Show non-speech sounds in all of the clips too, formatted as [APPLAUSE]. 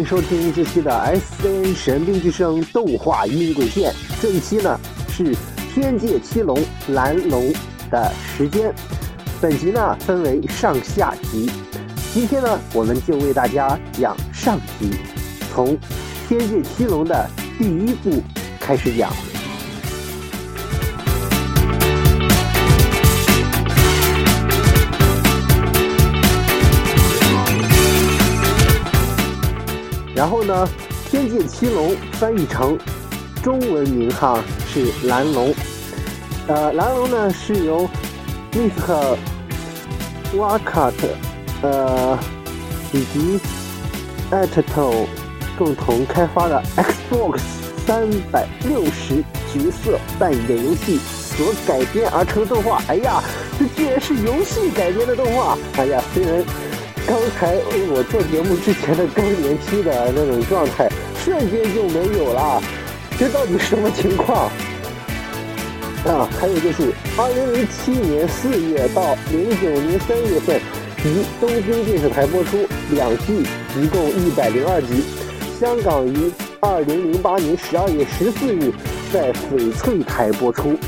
迎收听这期的 SCN 神兵之声动画音轨线。这一期呢是天界七龙蓝龙的时间。本集呢分为上下集。今天呢我们就为大家讲上集，从天界七龙的第一部开始讲。然后呢，天界七龙翻译成中文名哈是蓝龙，呃，蓝龙呢是由 Mr. Wakat 呃以及，Atto，共同开发的 Xbox 三百六十角色扮演游戏所改编而成的动画。哎呀，这居然是游戏改编的动画！哎呀，虽然。刚才我做节目之前的更年期的那种状态，瞬间就没有了，这到底什么情况？啊，还有就是，二零零七年四月到零九年三月份，于东京电视台播出两季，一共一百零二集。香港于二零零八年十二月十四日在翡翠台播出。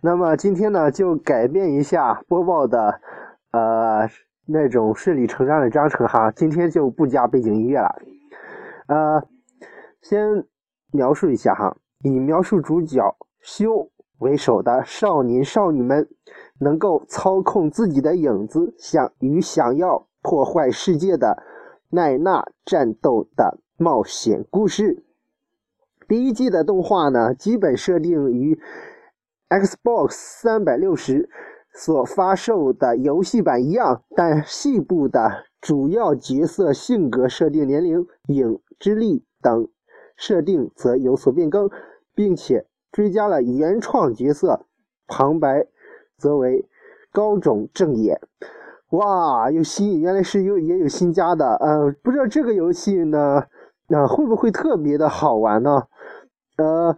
那么今天呢，就改变一下播报的，呃，那种顺理成章的章程哈。今天就不加背景音乐了，呃，先描述一下哈，以描述主角修为首的少年少女们能够操控自己的影子，想与想要破坏世界的奈娜战斗的冒险故事。第一季的动画呢，基本设定于。Xbox 三百六十所发售的游戏版一样，但细部的主要角色性格设定、年龄、影之力等设定则有所变更，并且追加了原创角色，旁白则为高种正也。哇，有新，原来是有也有新加的，呃，不知道这个游戏呢，那会不会特别的好玩呢？呃。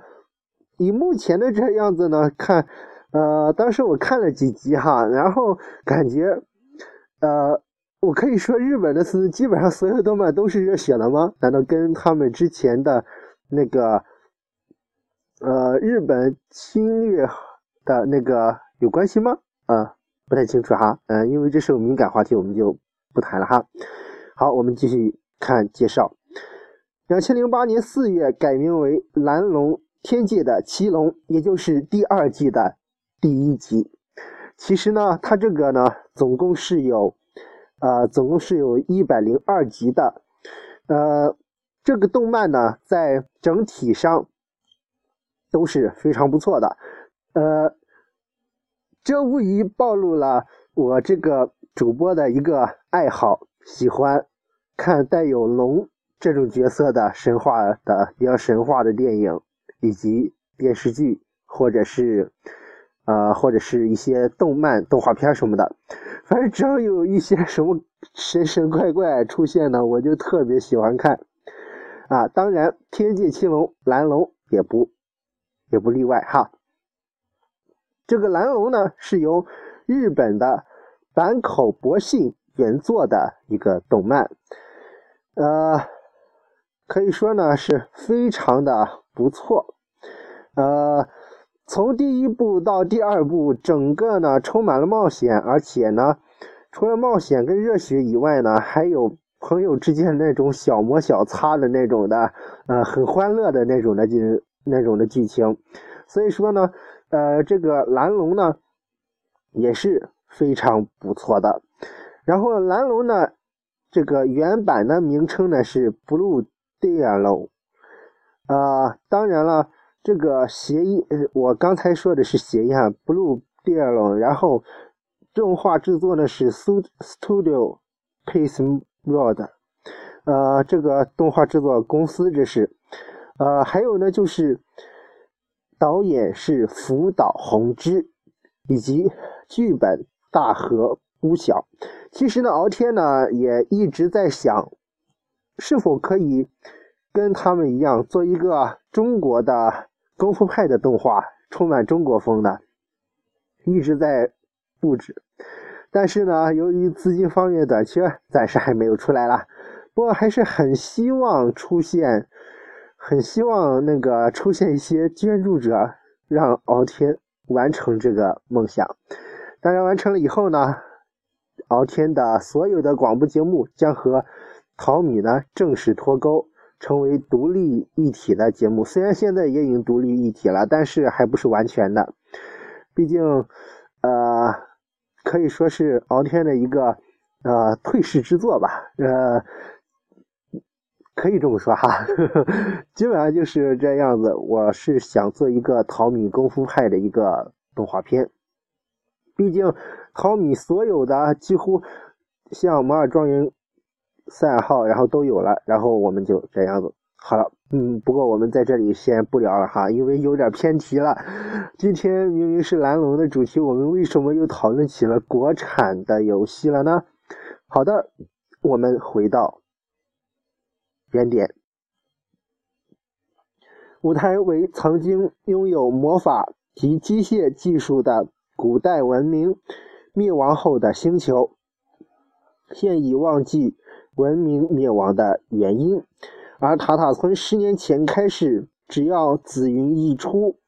以目前的这样子呢，看，呃，当时我看了几集哈，然后感觉，呃，我可以说日本的基本上所有动漫都是热血的吗？难道跟他们之前的那个，呃，日本侵略的那个有关系吗？啊，不太清楚哈，嗯，因为这是个敏感话题，我们就不谈了哈。好，我们继续看介绍。两千零八年四月改名为蓝龙。天界的奇龙，也就是第二季的第一集。其实呢，它这个呢，总共是有，呃，总共是有一百零二集的。呃，这个动漫呢，在整体上都是非常不错的。呃，这无疑暴露了我这个主播的一个爱好，喜欢看带有龙这种角色的神话的比较神话的电影。以及电视剧，或者是，呃，或者是一些动漫、动画片什么的，反正只要有一些什么神神怪怪出现呢，我就特别喜欢看。啊，当然，天界青龙蓝龙也不也不例外哈。这个蓝龙呢，是由日本的坂口博信原作的一个动漫，呃，可以说呢是非常的。不错，呃，从第一部到第二部，整个呢充满了冒险，而且呢，除了冒险跟热血以外呢，还有朋友之间那种小磨小擦的那种的，呃，很欢乐的那种的剧那种的剧情。所以说呢，呃，这个蓝龙呢也是非常不错的。然后蓝龙呢，这个原版的名称呢是 Blue Diallo。啊，当然了，这个谐音，我刚才说的是谐音哈，Blue Diallo，然后动画制作呢是 Studio Pace Road，呃，这个动画制作公司这是，呃，还有呢就是导演是福岛弘之，以及剧本大和屋晓。其实呢，敖天呢也一直在想。是否可以跟他们一样做一个中国的功夫派的动画，充满中国风的，一直在布置。但是呢，由于资金方面短缺，暂时还没有出来了。不过还是很希望出现，很希望那个出现一些捐助者，让敖天完成这个梦想。当然，完成了以后呢，敖天的所有的广播节目将和淘米呢正式脱钩，成为独立一体的节目。虽然现在也已经独立一体了，但是还不是完全的。毕竟，呃，可以说是敖天的一个呃退市之作吧。呃。可以这么说哈，[LAUGHS] 基本上就是这样子。我是想做一个淘米功夫派的一个动画片，毕竟淘米所有的几乎像摩尔庄园、赛尔号，然后都有了，然后我们就这样子好了。嗯，不过我们在这里先不聊了哈，因为有点偏题了。今天明明是蓝龙的主题，我们为什么又讨论起了国产的游戏了呢？好的，我们回到。原点，舞台为曾经拥有魔法及机械技术的古代文明灭亡后的星球，现已忘记文明灭亡的原因。而塔塔村十年前开始，只要紫云一出，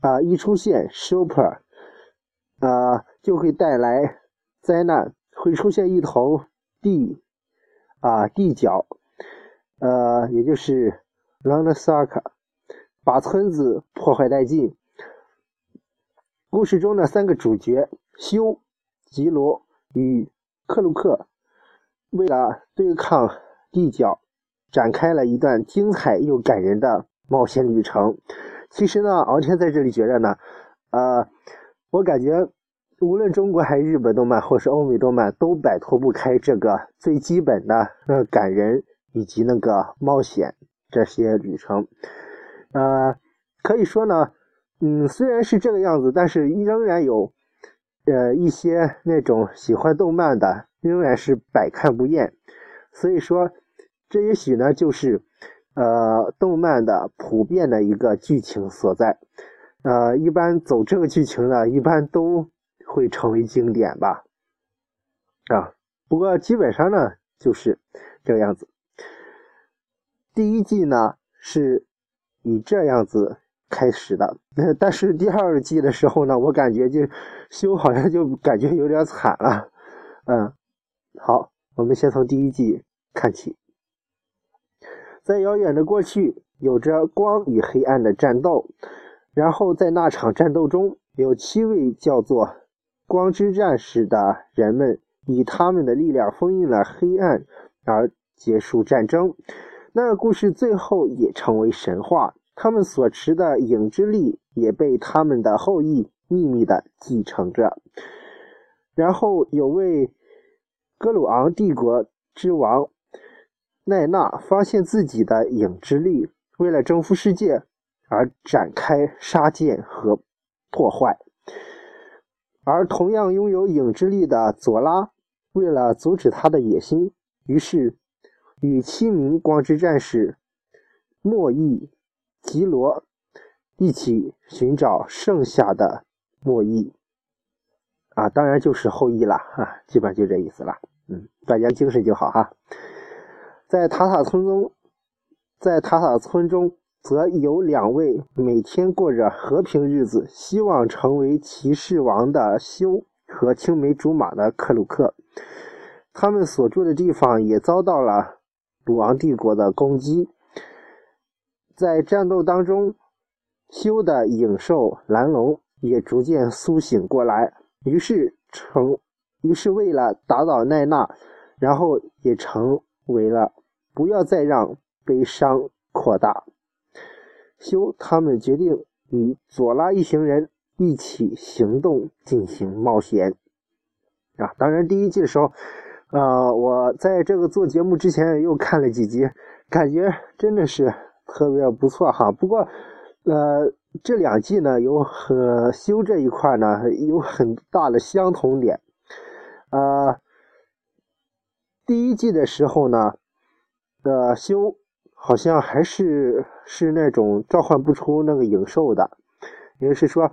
啊一出现，super，啊就会带来灾难，会出现一头地，啊地角。呃，也就是 l a n s a k a 把村子破坏殆尽。故事中的三个主角修、吉罗与克鲁克，为了对抗地角，展开了一段精彩又感人的冒险旅程。其实呢，敖天在这里觉得呢，呃，我感觉无论中国还是日本动漫，或是欧美动漫，都摆脱不开这个最基本的呃感人。以及那个冒险这些旅程，呃，可以说呢，嗯，虽然是这个样子，但是仍然有，呃，一些那种喜欢动漫的仍然是百看不厌。所以说，这也许呢，就是呃，动漫的普遍的一个剧情所在。呃，一般走这个剧情呢，一般都会成为经典吧。啊，不过基本上呢，就是这个样子。第一季呢是以这样子开始的，[LAUGHS] 但是第二季的时候呢，我感觉就修好像就感觉有点惨了。嗯，好，我们先从第一季看起。在遥远的过去，有着光与黑暗的战斗，然后在那场战斗中，有七位叫做光之战士的人们以他们的力量封印了黑暗，而结束战争。那个故事最后也成为神话，他们所持的影之力也被他们的后裔秘密的继承着。然后有位格鲁昂帝国之王奈纳发现自己的影之力，为了征服世界而展开杀剑和破坏。而同样拥有影之力的佐拉，为了阻止他的野心，于是。与七名光之战士莫伊、吉罗一起寻找剩下的莫伊啊，当然就是后羿了啊，基本上就这意思了。嗯，大家精神就好哈。在塔塔村中，在塔塔村中，则有两位每天过着和平日子、希望成为骑士王的修和青梅竹马的克鲁克，他们所住的地方也遭到了。鲁王帝国的攻击，在战斗当中，修的影兽蓝龙也逐渐苏醒过来，于是成，于是为了打倒奈娜，然后也成为了不要再让悲伤扩大。修他们决定与佐拉一行人一起行动进行冒险。啊，当然第一季的时候。呃，我在这个做节目之前又看了几集，感觉真的是特别不错哈。不过，呃，这两季呢有和修这一块呢有很大的相同点。呃，第一季的时候呢，呃，修好像还是是那种召唤不出那个影兽的，也就是说，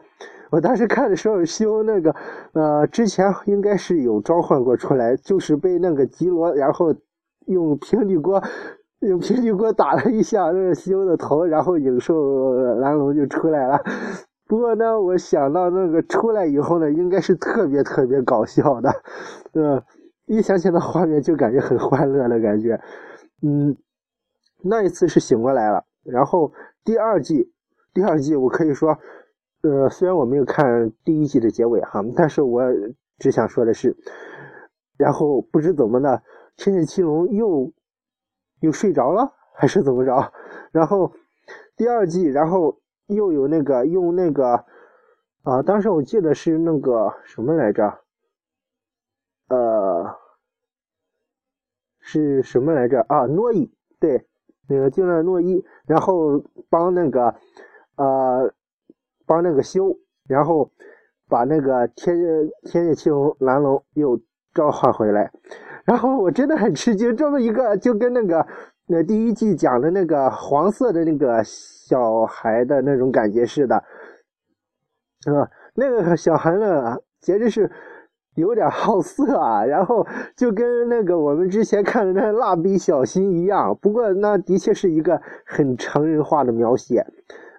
我当时看的时候，修那个呃之前应该是有召唤过出来，就是被那个吉罗然后用平底锅用平底锅打了一下那个修的头，然后影兽蓝龙就出来了。不过呢，我想到那个出来以后呢，应该是特别特别搞笑的，[LAUGHS] 呃，一想起那画面就感觉很欢乐的感觉。嗯，那一次是醒过来了，然后第二季，第二季我可以说，呃，虽然我没有看第一季的结尾哈，但是我只想说的是，然后不知怎么的，千叶七龙又又睡着了，还是怎么着？然后第二季，然后又有那个用那个啊，当时我记得是那个什么来着？呃。是什么来着啊？诺伊对，那个就那诺伊，然后帮那个呃帮那个修，然后把那个天天界七龙蓝龙又召唤回来，然后我真的很吃惊，这么一个就跟那个那第一季讲的那个黄色的那个小孩的那种感觉似的，啊，那个小孩呢，简直是。有点好色啊，然后就跟那个我们之前看的那蜡笔小新一样。不过那的确是一个很成人化的描写，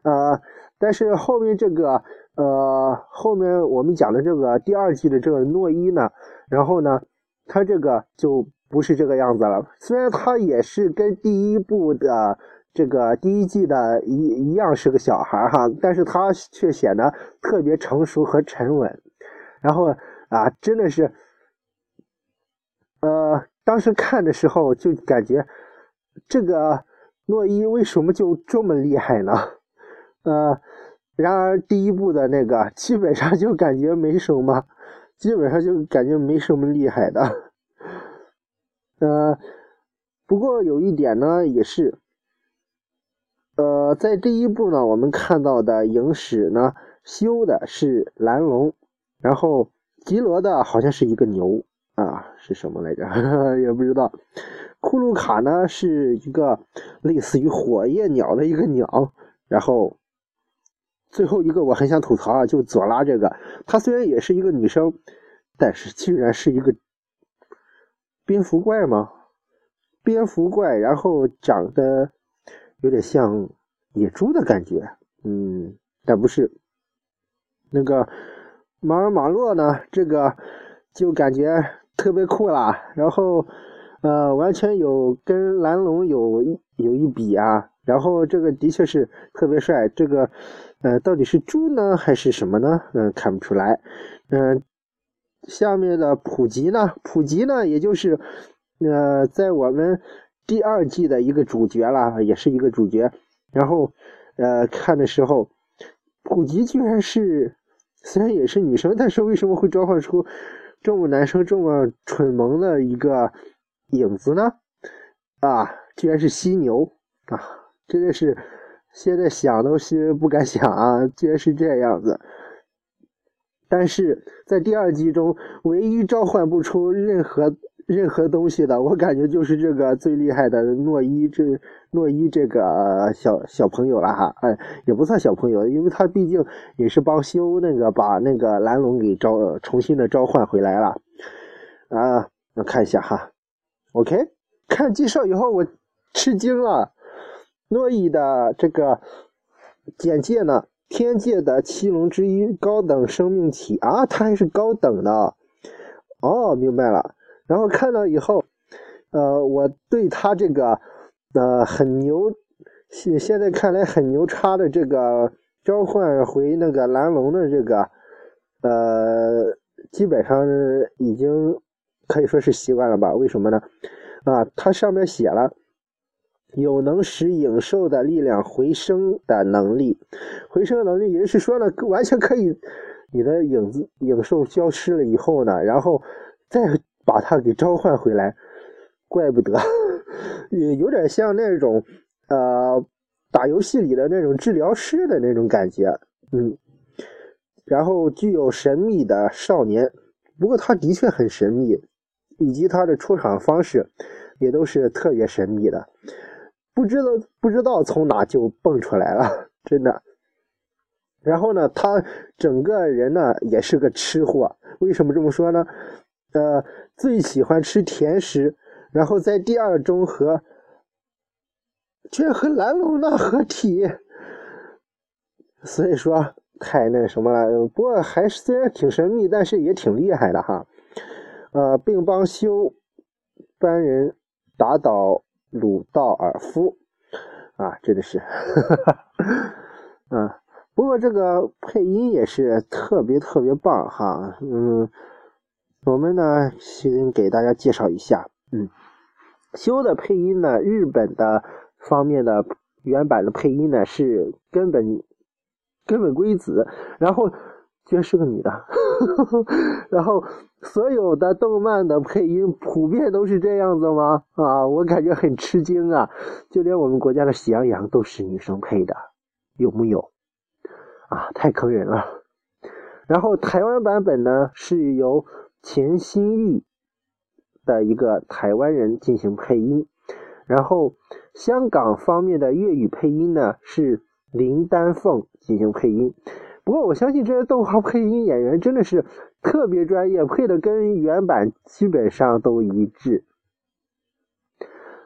呃，但是后面这个呃后面我们讲的这个第二季的这个诺伊呢，然后呢，他这个就不是这个样子了。虽然他也是跟第一部的这个第一季的一一样是个小孩哈，但是他却显得特别成熟和沉稳，然后。啊，真的是，呃，当时看的时候就感觉这个诺伊为什么就这么厉害呢？呃，然而第一部的那个基本上就感觉没什么，基本上就感觉没什么厉害的。呃，不过有一点呢，也是，呃，在第一部呢，我们看到的影史呢，修的是蓝龙，然后。吉罗的好像是一个牛啊，是什么来着？[LAUGHS] 也不知道。库鲁卡呢是一个类似于火焰鸟的一个鸟。然后最后一个我很想吐槽啊，就佐拉这个，她虽然也是一个女生，但是居然是一个蝙蝠怪吗？蝙蝠怪，然后长得有点像野猪的感觉，嗯，但不是那个。马尔马洛呢？这个就感觉特别酷啦，然后呃，完全有跟蓝龙有有一比啊。然后这个的确是特别帅，这个呃，到底是猪呢还是什么呢？嗯，看不出来。嗯，下面的普吉呢？普吉呢，也就是呃，在我们第二季的一个主角啦，也是一个主角。然后呃，看的时候，普吉居然是。虽然也是女生，但是为什么会召唤出这么男生、这么蠢萌的一个影子呢？啊，居然是犀牛啊！真的是现在想都是不敢想啊，居然是这样子。但是在第二季中，唯一召唤不出任何。任何东西的，我感觉就是这个最厉害的诺伊，这诺伊这个小小朋友了哈，哎，也不算小朋友，因为他毕竟也是帮西欧那个把那个蓝龙给召重新的召唤回来了。啊，我看一下哈，OK，看介绍以后我吃惊了，诺伊的这个简介呢，天界的七龙之一，高等生命体。啊，他还是高等的，哦，明白了。然后看到以后，呃，我对他这个，呃，很牛，现现在看来很牛叉的这个召唤回那个蓝龙的这个，呃，基本上已经可以说是习惯了吧？为什么呢？啊，它上面写了，有能使影兽的力量回升的能力，回升的能力也就是说呢，完全可以，你的影子影兽消失了以后呢，然后再。把他给召唤回来，怪不得，也有点像那种呃打游戏里的那种治疗师的那种感觉，嗯。然后具有神秘的少年，不过他的确很神秘，以及他的出场方式也都是特别神秘的，不知道不知道从哪就蹦出来了，真的。然后呢，他整个人呢也是个吃货。为什么这么说呢？呃，最喜欢吃甜食，然后在第二中和，居然和蓝龙娜合体，所以说太那什么了。不过还是虽然挺神秘，但是也挺厉害的哈。呃，并帮修班人打倒鲁道尔夫啊，真的是，[LAUGHS] 嗯。不过这个配音也是特别特别棒哈，嗯，我们呢先给大家介绍一下，嗯，修的配音呢，日本的方面的原版的配音呢是根本根本圭子，然后居然是个女的，[LAUGHS] 然后所有的动漫的配音普遍都是这样子吗？啊，我感觉很吃惊啊，就连我们国家的喜羊羊都是女生配的，有木有？啊，太坑人了！然后台湾版本呢是由钱新玉的一个台湾人进行配音，然后香港方面的粤语配音呢是林丹凤进行配音。不过我相信这些动画配音演员真的是特别专业，配的跟原版基本上都一致。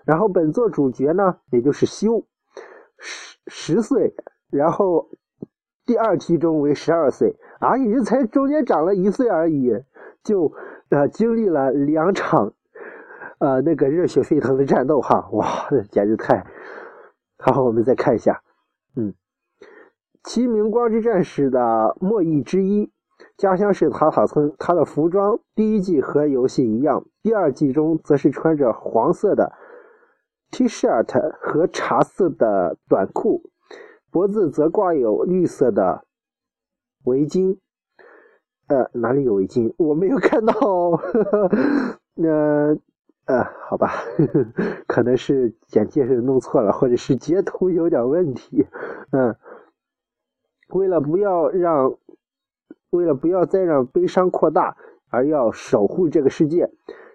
然后本作主角呢，也就是修十十岁，然后。第二期中为十二岁啊，也就才中间长了一岁而已，就呃经历了两场呃那个热血沸腾的战斗哈，哇，简直太……好，我们再看一下，嗯，齐明光之战士的末裔之一，家乡是塔塔村，他的服装第一季和游戏一样，第二季中则是穿着黄色的 T 恤和茶色的短裤。脖子则挂有绿色的围巾，呃，哪里有围巾？[LAUGHS] 我没有看到。[LAUGHS] 呃，呃，好吧，[LAUGHS] 可能是简介是弄错了，或者是截图有点问题。嗯，为了不要让，为了不要再让悲伤扩大，而要守护这个世界，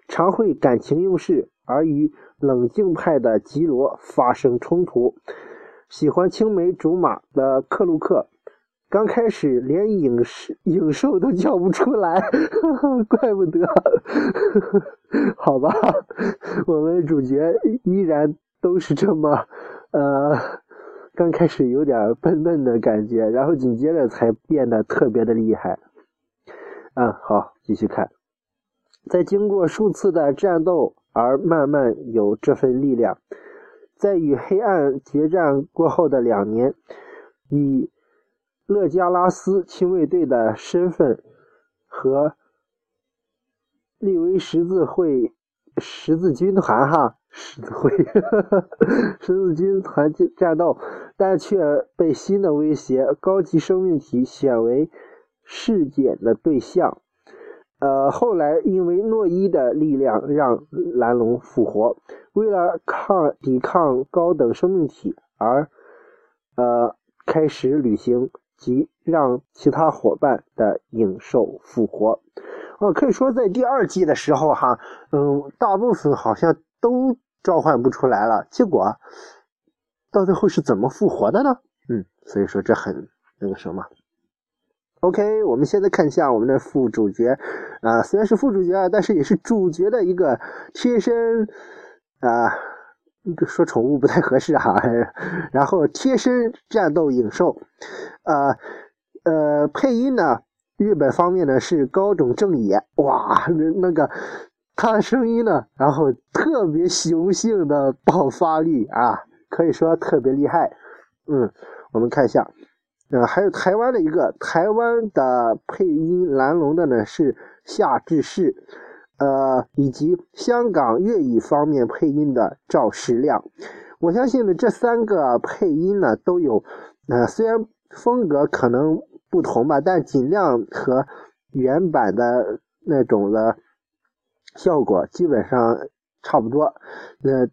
常会感情用事，而与冷静派的吉罗发生冲突。喜欢青梅竹马的克鲁克，刚开始连影视影兽都叫不出来，[LAUGHS] 怪不得。[LAUGHS] 好吧，我们主角依然都是这么，呃，刚开始有点笨笨的感觉，然后紧接着才变得特别的厉害。嗯，好，继续看，在经过数次的战斗而慢慢有这份力量。在与黑暗决战过后的两年，以勒加拉斯亲卫队的身份和利维十字会十字军团哈十字会十字军团战斗，但却被新的威胁——高级生命体选为试检的对象。呃，后来因为诺伊的力量让蓝龙复活，为了抗抵抗高等生命体而呃开始旅行及让其他伙伴的影兽复活。啊，可以说在第二季的时候哈，嗯，大部分好像都召唤不出来了。结果到最后是怎么复活的呢？嗯，所以说这很那个什么。OK，我们现在看一下我们的副主角，啊，虽然是副主角，但是也是主角的一个贴身，啊，说宠物不太合适哈。[LAUGHS] 然后贴身战斗影兽，呃呃，配音呢，日本方面呢是高种正也，哇，那那个他的声音呢，然后特别雄性的爆发力啊，可以说特别厉害。嗯，我们看一下。呃，还有台湾的一个台湾的配音蓝龙的呢是夏志士，呃，以及香港粤语方面配音的赵世亮。我相信呢，这三个配音呢都有，呃，虽然风格可能不同吧，但尽量和原版的那种的效果基本上差不多。那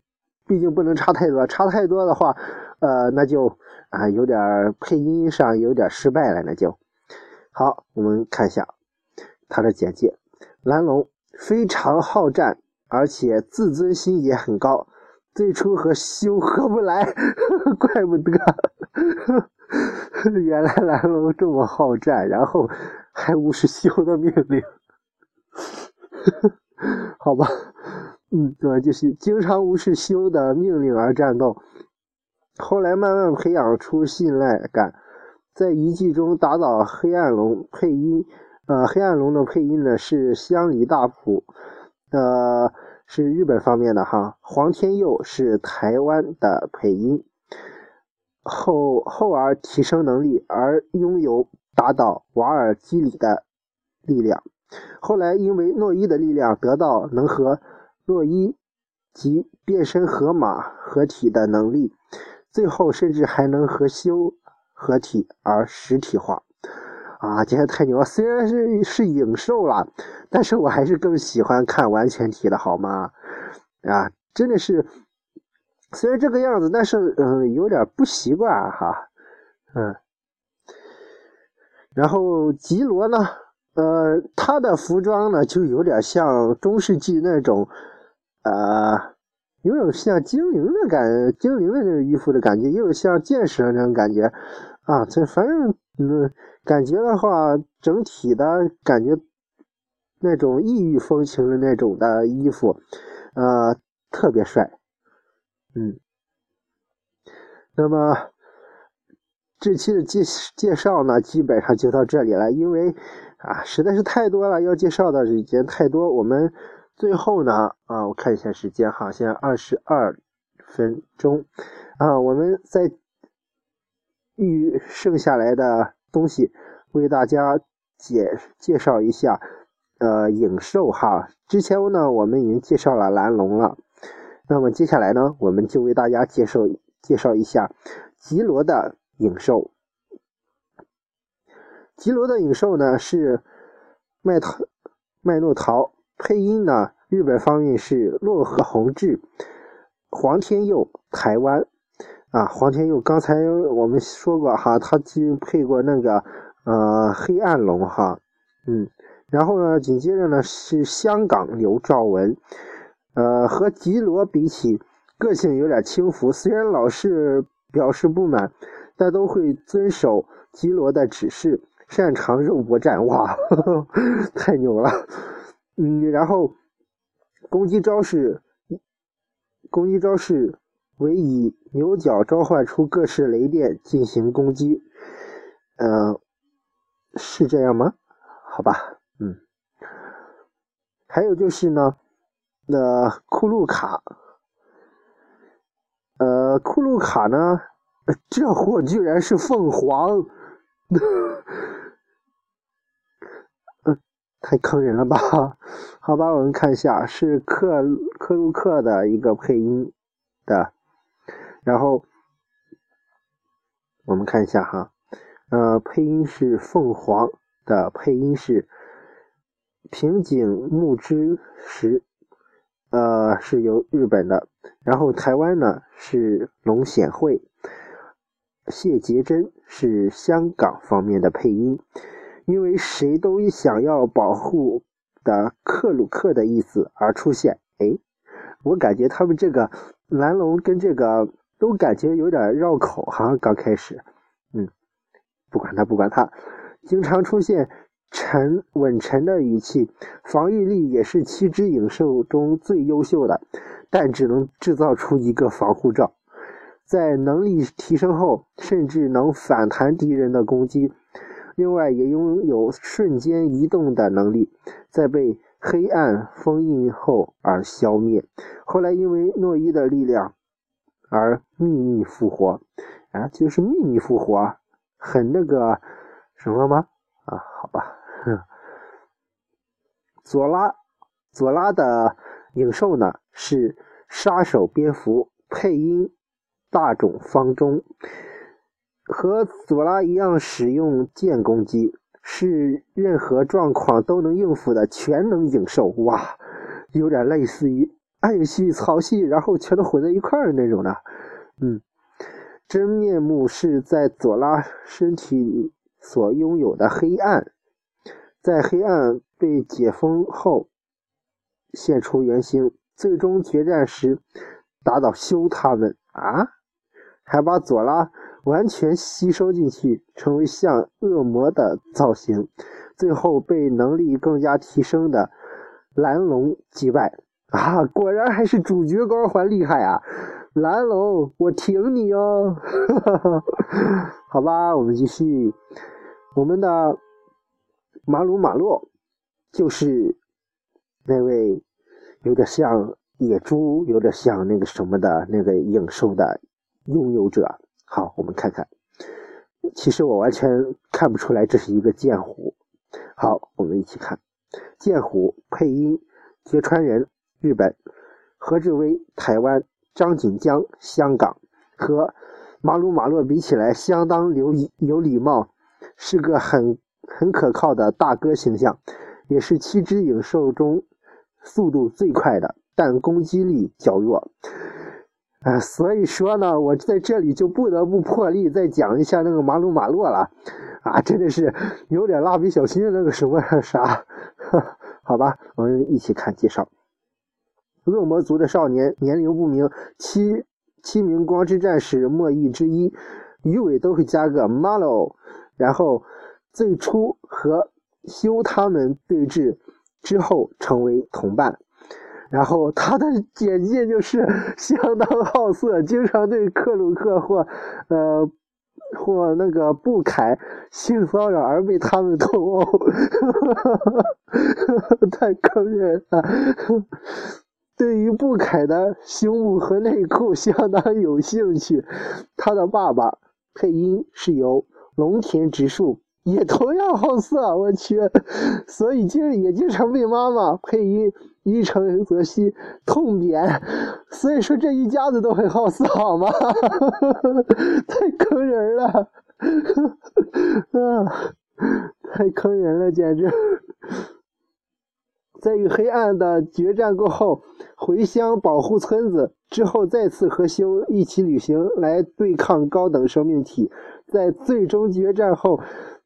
毕竟不能差太多，差太多的话，呃，那就。啊，有点配音上有点失败了，那就好。我们看一下他的简介：蓝龙非常好战，而且自尊心也很高。最初和修 [LAUGHS] 合不来，[LAUGHS] 怪不得，[LAUGHS] 原来蓝龙这么好战，然后还无视修的命令，好吧，嗯，对，就是经常无视修的命令而战斗。后来慢慢培养出信赖感，在遗迹中打倒黑暗龙，配音，呃，黑暗龙的配音呢是乡里大辅，呃。是日本方面的哈，黄天佑是台湾的配音，后后而提升能力而拥有打倒瓦尔基里的力量，后来因为诺伊的力量得到能和诺伊及变身河马合体的能力，最后甚至还能和修合体而实体化。啊，今天太牛了！虽然是是影兽了，但是我还是更喜欢看完全体的，好吗？啊，真的是，虽然这个样子，但是嗯，有点不习惯哈，嗯。然后吉罗呢，呃，他的服装呢就有点像中世纪那种，呃，有点像精灵的感，精灵的那种衣服的感觉，又像剑士的那种感觉，啊，这反正嗯。感觉的话，整体的感觉那种异域风情的那种的衣服，呃，特别帅，嗯。那么这期的介介绍呢，基本上就到这里了，因为啊，实在是太多了，要介绍的已经太多。我们最后呢，啊，我看一下时间哈，现在二十二分钟啊，我们在预剩下来的。东西为大家介介绍一下，呃，影兽哈。之前呢，我们已经介绍了蓝龙了，那么接下来呢，我们就为大家介绍介绍一下吉罗的影兽。吉罗的影兽呢是麦桃麦诺陶，配音呢，日本方面是洛河弘志、黄天佑，台湾。啊，黄天佑，刚才我们说过哈，他就配过那个呃黑暗龙哈，嗯，然后呢，紧接着呢是香港刘兆文，呃，和吉罗比起，个性有点轻浮，虽然老是表示不满，但都会遵守吉罗的指示，擅长肉搏战，哇，呵 [LAUGHS] 呵太牛了，嗯，然后攻击招式，攻击招式。为以牛角召唤出各式雷电进行攻击，嗯，是这样吗？好吧，嗯，还有就是呢，那库鲁卡，呃，库鲁卡呢，这货居然是凤凰，太坑人了吧？好吧，我们看一下，是克克鲁克的一个配音的。然后我们看一下哈，呃，配音是凤凰的配音是平井木之石，呃，是由日本的。然后台湾呢是龙显惠，谢杰珍是香港方面的配音。因为谁都想要保护的克鲁克的意思而出现。哎，我感觉他们这个蓝龙跟这个。都感觉有点绕口哈，刚开始，嗯，不管他，不管他，经常出现沉稳沉的语气，防御力也是七只影兽中最优秀的，但只能制造出一个防护罩。在能力提升后，甚至能反弹敌人的攻击，另外也拥有瞬间移动的能力，在被黑暗封印后而消灭。后来因为诺伊的力量。而秘密复活，啊，就是秘密复活，很那个什么吗？啊，好吧。佐拉，佐拉的影兽呢是杀手蝙蝠，配音大冢方中，和佐拉一样使用剑攻击，是任何状况都能应付的全能影兽。哇，有点类似于。暗系、草系，然后全都混在一块儿的那种的，嗯，真面目是在佐拉身体所拥有的黑暗，在黑暗被解封后现出原形，最终决战时打倒修他们。啊，还把佐拉完全吸收进去，成为像恶魔的造型，最后被能力更加提升的蓝龙击败。啊！果然还是主角光环厉害啊！蓝龙，我挺你哦！[LAUGHS] 好吧，我们继续，我们的马鲁马洛就是那位有点像野猪，有点像那个什么的那个影兽的拥有者。好，我们看看，其实我完全看不出来这是一个剑虎。好，我们一起看剑虎配音：揭川人，日本；何志威，台湾。张锦江，香港，和马鲁马洛比起来，相当有有礼貌，是个很很可靠的大哥形象，也是七只影兽中速度最快的，但攻击力较弱。啊，所以说呢，我在这里就不得不破例再讲一下那个马鲁马洛了。啊，真的是有点蜡笔小新的那个什么啥，[LAUGHS] 好吧，我们一起看介绍。恶魔族的少年，年龄不明，七七名光之战士末裔之一，鱼尾都会加个 Malo，然后最初和修他们对峙之后成为同伴，然后他的简介就是相当好色，经常对克鲁克或呃或那个布凯性骚扰而被他们痛殴，[LAUGHS] 太坑人了。对于布凯的胸部和内裤相当有兴趣，他的爸爸配音是由龙田直树，也同样好色，我去，所以经也经常被妈妈配音伊藤泽希痛扁，所以说这一家子都很好色，好吗？[LAUGHS] 太坑人了，[LAUGHS] 啊，太坑人了，简直。在与黑暗的决战过后，回乡保护村子之后，再次和修一起旅行来对抗高等生命体。在最终决战后，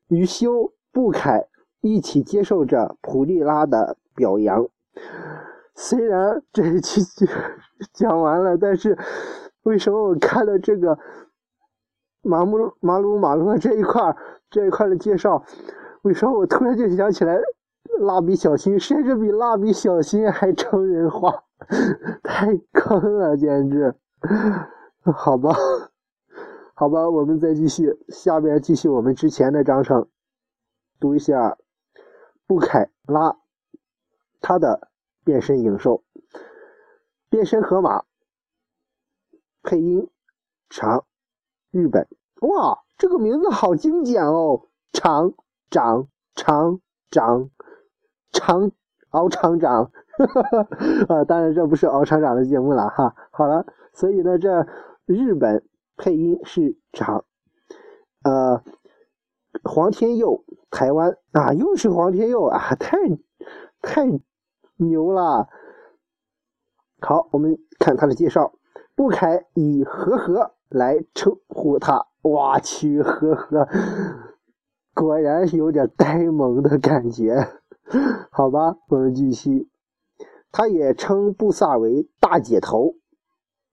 与修、布凯一起接受着普利拉的表扬。虽然这一期讲完了，但是为什么我看了这个马木马鲁马洛这一块这一块的介绍，为什么我突然就想起来？蜡笔小新甚至比蜡笔小新还成人化，[LAUGHS] 太坑了，简直！[LAUGHS] 好吧，好吧，我们再继续，下边继续我们之前的章程，读一下布凯拉他的变身影兽，变身河马，配音长，日本，哇，这个名字好精简哦，长长长长。厂敖厂长，[LAUGHS] 啊，当然这不是敖厂长的节目了哈。好了，所以呢，这日本配音是长，呃，黄天佑，台湾啊，又是黄天佑啊，太太牛了。好，我们看他的介绍，不凯以和和来称呼他，我去，和和，果然是有点呆萌的感觉。[LAUGHS] 好吧，我们继续。他也称布萨为大姐头。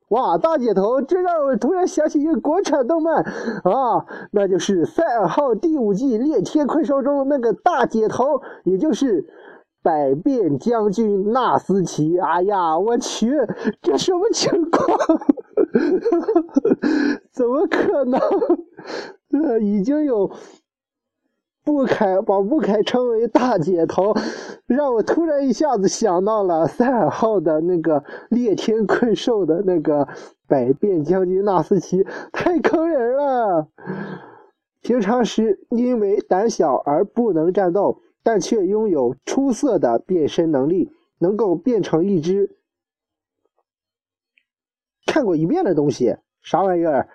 哇，大姐头，这让我突然想起一个国产动漫啊，那就是《赛尔号》第五季《猎天困兽》中那个大姐头，也就是百变将军纳斯奇。哎呀，我去，这什么情况？[LAUGHS] 怎么可能？[LAUGHS] 呃，已经有。不凯把不凯称为大姐头，让我突然一下子想到了赛尔号的那个猎天困兽的那个百变将军纳斯奇，太坑人了。平常时因为胆小而不能战斗，但却拥有出色的变身能力，能够变成一只看过一遍的东西，啥玩意儿？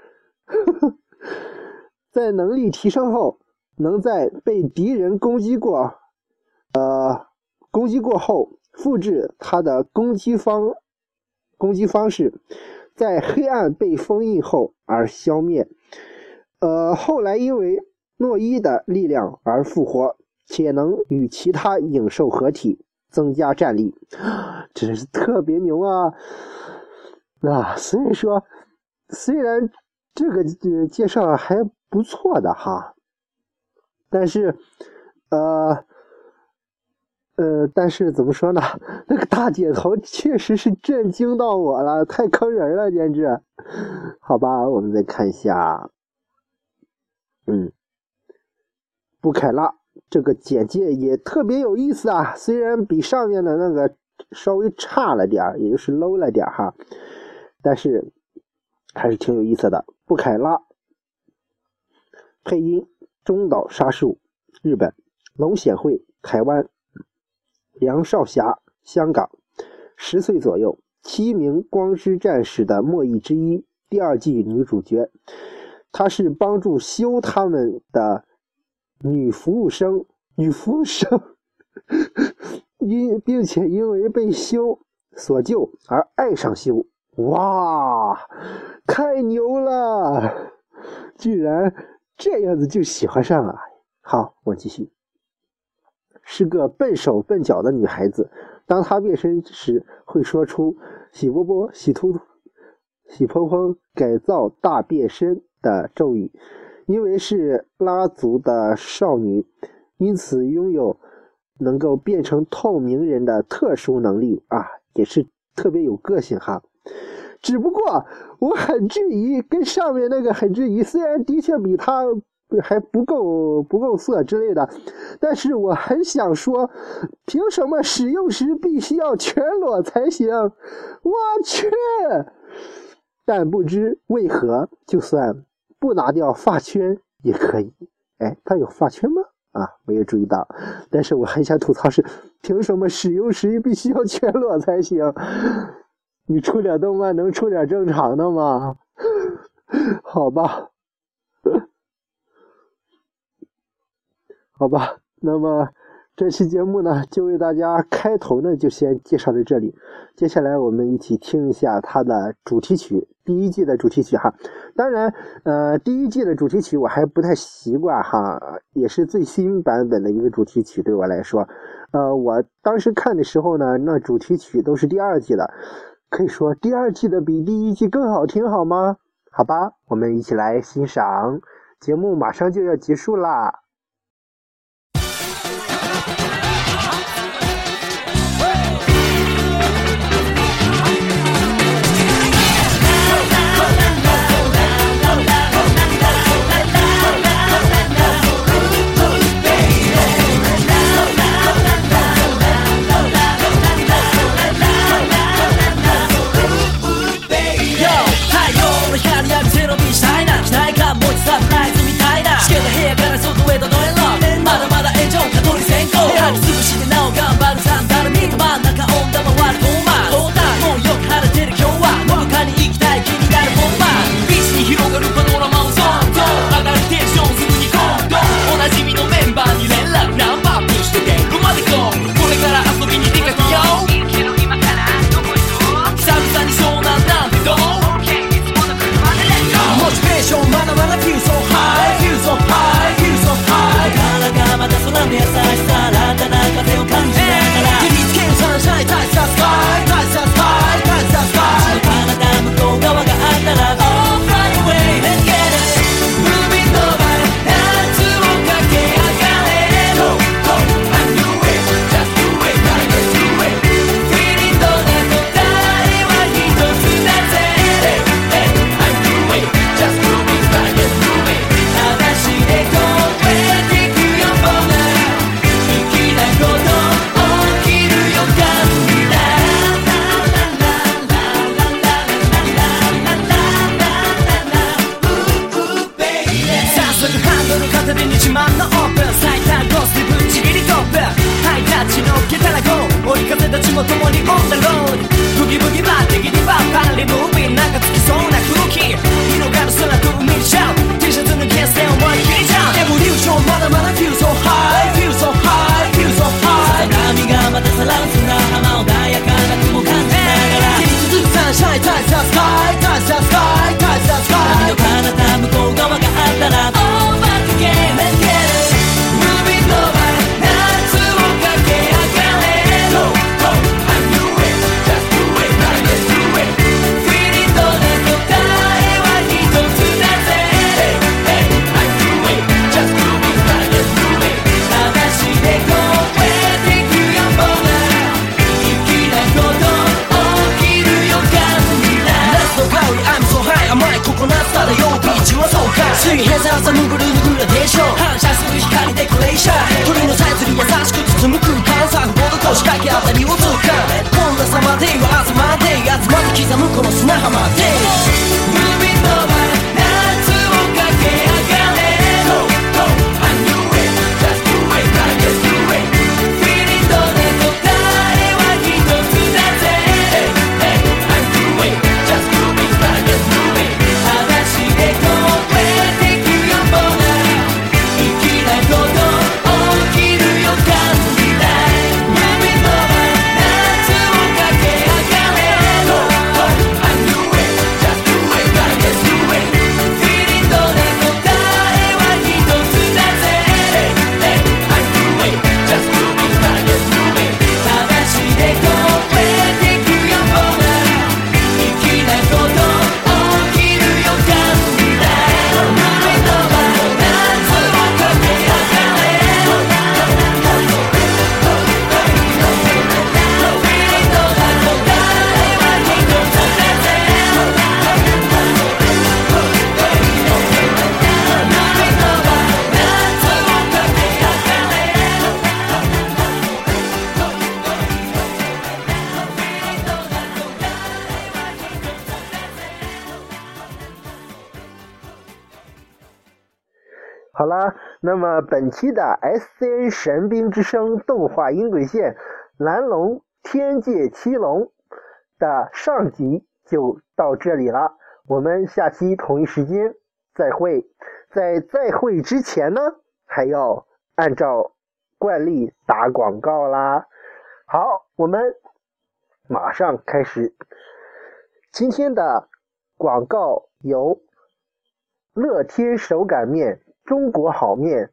[LAUGHS] 在能力提升后。能在被敌人攻击过，呃，攻击过后复制他的攻击方攻击方式，在黑暗被封印后而消灭。呃，后来因为诺伊的力量而复活，且能与其他影兽合体，增加战力，[GASPS] 真是特别牛啊！啊，所以说，虽然这个介绍还不错的哈，但是，呃，呃，但是怎么说呢？那个大姐头确实是震惊到我了，太坑人了，简直！好吧，我们再看一下，嗯，布凯拉。这个简介也特别有意思啊，虽然比上面的那个稍微差了点也就是 low 了点哈，但是还是挺有意思的。布凯拉，配音中岛沙树，日本；龙显惠，台湾；梁少霞，香港。十岁左右，七名光之战士的末裔之一，第二季女主角。她是帮助修他们的。女服务生，女服务生，[LAUGHS] 因并且因为被修所救而爱上修，哇，太牛了！居然这样子就喜欢上了。好，我继续。是个笨手笨脚的女孩子，当她变身时，会说出“洗波波，洗突突，洗砰砰，改造大变身”的咒语。因为是拉族的少女，因此拥有能够变成透明人的特殊能力啊，也是特别有个性哈。只不过我很质疑，跟上面那个很质疑，虽然的确比他还不够不够色之类的，但是我很想说，凭什么使用时必须要全裸才行？我去！但不知为何，就算。不拿掉发圈也可以，哎，它有发圈吗？啊，没有注意到。但是我很想吐槽是，凭什么使用时必须要全裸才行？你出点动漫能出点正常的吗？[LAUGHS] 好吧，好吧，那么。这期节目呢，就为大家开头呢，就先介绍到这里。接下来我们一起听一下它的主题曲，第一季的主题曲哈。当然，呃，第一季的主题曲我还不太习惯哈，也是最新版本的一个主题曲对我来说。呃，我当时看的时候呢，那主题曲都是第二季的，可以说第二季的比第一季更好听，好吗？好吧，我们一起来欣赏。节目马上就要结束啦。Scared the 本期的 S C N 神兵之声动画音轨线《蓝龙天界七龙》的上集就到这里了，我们下期同一时间再会。在再会之前呢，还要按照惯例打广告啦。好，我们马上开始。今天的广告由乐天手擀面。中国好面，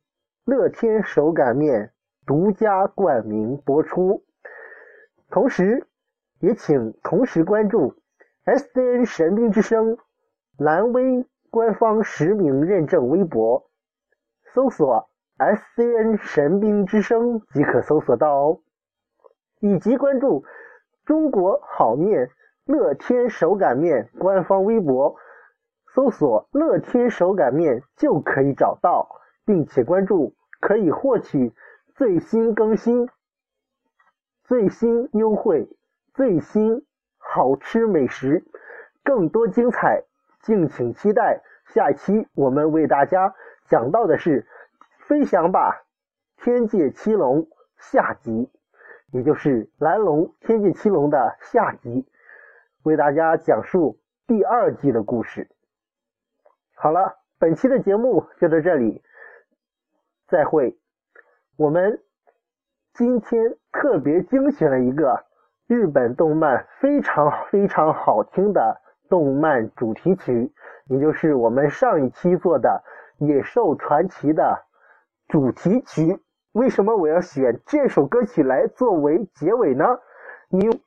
乐天手擀面独家冠名播出。同时，也请同时关注 SCN 神兵之声蓝微官方实名认证微博，搜索 SCN 神兵之声即可搜索到哦。以及关注中国好面乐天手擀面官方微博。搜索“乐天手擀面”就可以找到，并且关注，可以获取最新更新、最新优惠、最新好吃美食，更多精彩，敬请期待。下期我们为大家讲到的是《飞翔吧天界七龙》下集，也就是蓝龙天界七龙的下集，为大家讲述第二季的故事。好了，本期的节目就到这里，再会。我们今天特别精选了一个日本动漫非常非常好听的动漫主题曲，也就是我们上一期做的《野兽传奇》的主题曲。为什么我要选这首歌曲来作为结尾呢？因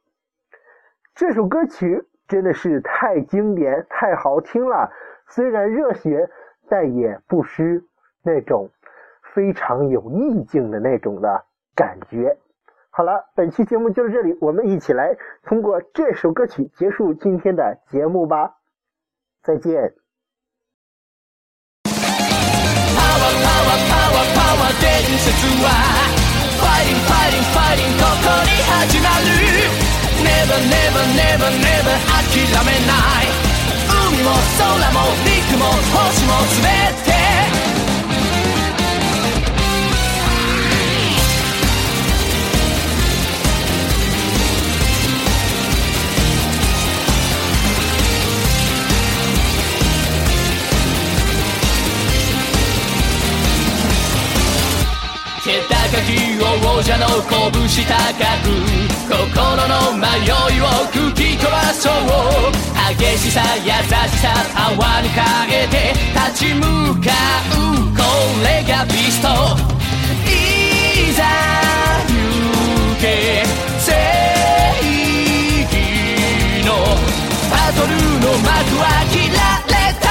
这首歌曲真的是太经典、太好听了。虽然热血，但也不失那种非常有意境的那种的感觉。好了，本期节目就到这里，我们一起来通过这首歌曲结束今天的节目吧。再见。も空も陸も星も全て 王者の拳高く心の迷いを吹き飛ばそう激しさ優しさパワーに変えて立ち向かうこれがビストいざ行け正義のバトルの幕は切られた。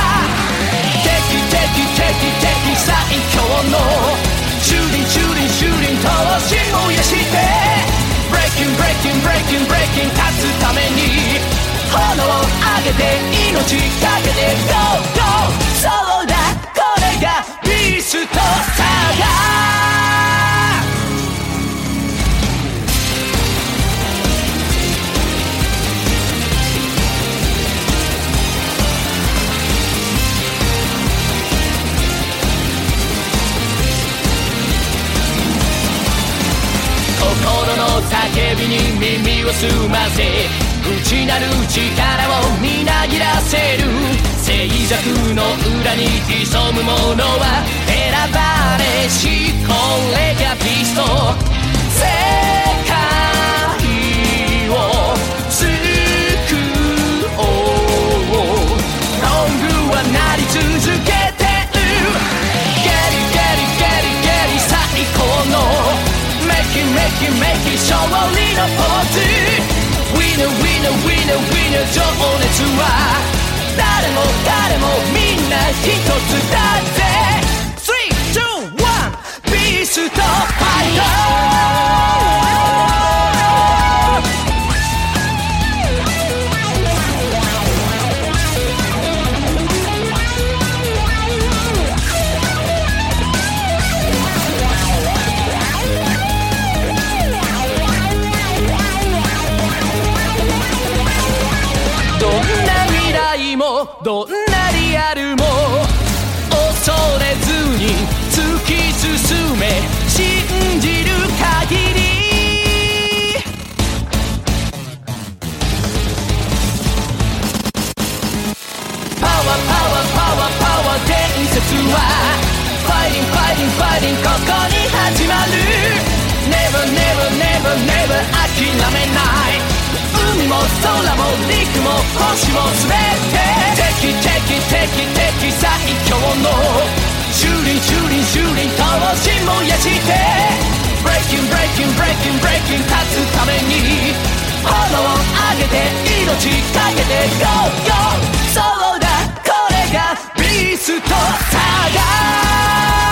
敵敵敵敵最強の shooting shooting 闘志燃やして Breaking breaking breaking breaking 勝つために炎を上げて命かけて済ませ内なる力をみなぎらせる静寂の裏に潜むものは選ばれしこれがピスト世界を救おうロングはなり続けてるゲリゲリゲリゲリ最高のメキメキメキ勝利のポーズ。Winner winner winner winner 情熱は誰も誰もみんな一つだぜ321ビーストファイ どんなリアルも恐れずに突き進め信じる限り。パワーパワーパワーパワー伝説は。ファイティンファイティンファイティンここに始まる。Never never never never 諦めない。海も空も陸も星も全て。敵敵敵敵最強の修理修理修理闘志燃やして。Breaking breaking breaking breaking 勝つために炎を上げて命かけて。Go go! そうだこれがビーストサガ